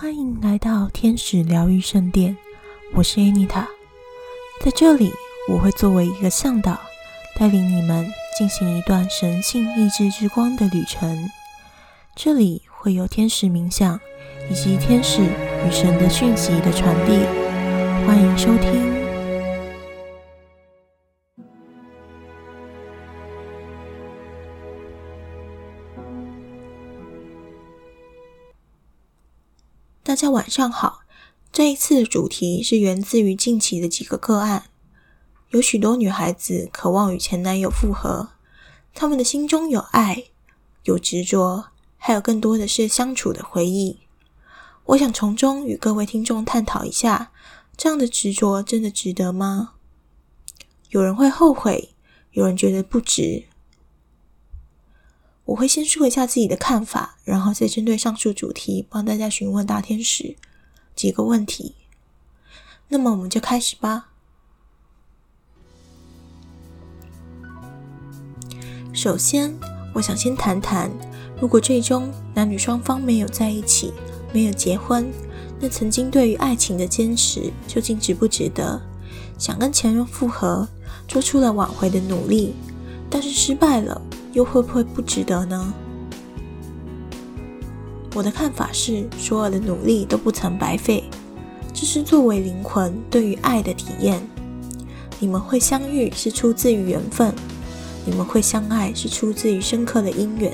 欢迎来到天使疗愈圣殿，我是 Anita，在这里我会作为一个向导，带领你们进行一段神性意志之光的旅程。这里会有天使冥想以及天使与神的讯息的传递，欢迎收听。大家晚上好，这一次的主题是源自于近期的几个个案，有许多女孩子渴望与前男友复合，她们的心中有爱，有执着，还有更多的是相处的回忆。我想从中与各位听众探讨一下，这样的执着真的值得吗？有人会后悔，有人觉得不值。我会先说一下自己的看法，然后再针对上述主题帮大家询问大天使几个问题。那么我们就开始吧。首先，我想先谈谈，如果最终男女双方没有在一起，没有结婚，那曾经对于爱情的坚持究竟值不值得？想跟前任复合，做出了挽回的努力，但是失败了。又会不会不值得呢？我的看法是，所有的努力都不曾白费。这是作为灵魂对于爱的体验。你们会相遇是出自于缘分，你们会相爱是出自于深刻的因缘。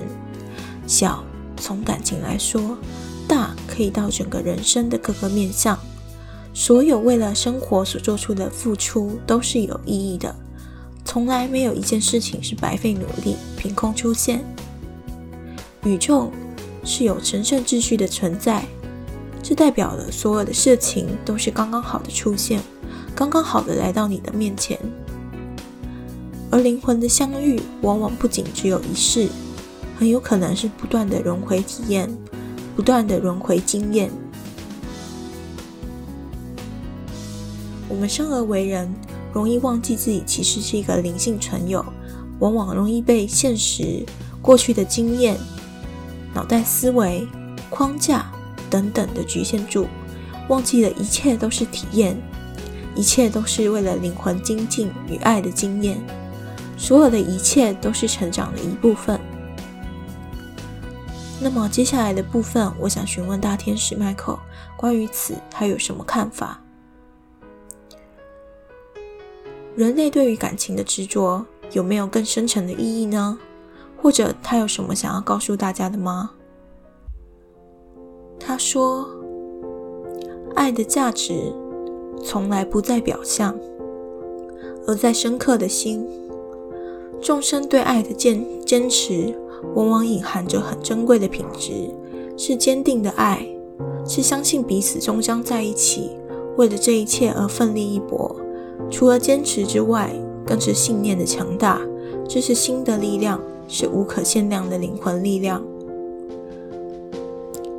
小从感情来说，大可以到整个人生的各个面向。所有为了生活所做出的付出都是有意义的。从来没有一件事情是白费努力、凭空出现。宇宙是有神圣秩序的存在，这代表了所有的事情都是刚刚好的出现，刚刚好的来到你的面前。而灵魂的相遇，往往不仅只有一世，很有可能是不断的轮回体验，不断的轮回经验。我们生而为人。容易忘记自己其实是一个灵性存有，往往容易被现实、过去的经验、脑袋思维、框架等等的局限住，忘记了一切都是体验，一切都是为了灵魂精进与爱的经验，所有的一切都是成长的一部分。那么接下来的部分，我想询问大天使 Michael，关于此他有什么看法？人类对于感情的执着有没有更深层的意义呢？或者他有什么想要告诉大家的吗？他说：“爱的价值从来不在表象，而在深刻的心。众生对爱的坚坚持，往往隐含着很珍贵的品质，是坚定的爱，是相信彼此终将在一起，为了这一切而奋力一搏。”除了坚持之外，更是信念的强大。这是心的力量，是无可限量的灵魂力量。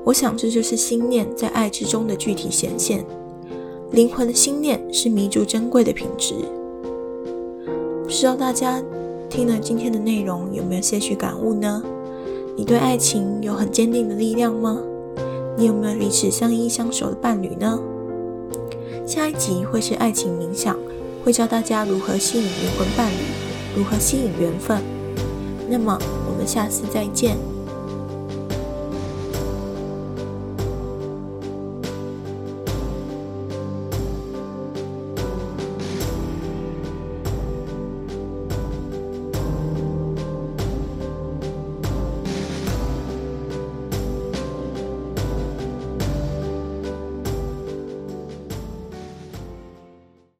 我想，这就是心念在爱之中的具体显现。灵魂的心念是弥足珍贵的品质。不知道大家听了今天的内容，有没有些许感悟呢？你对爱情有很坚定的力量吗？你有没有彼此相依相守的伴侣呢？下一集会是爱情冥想。会教大家如何吸引灵魂伴侣，如何吸引缘分。那么，我们下次再见。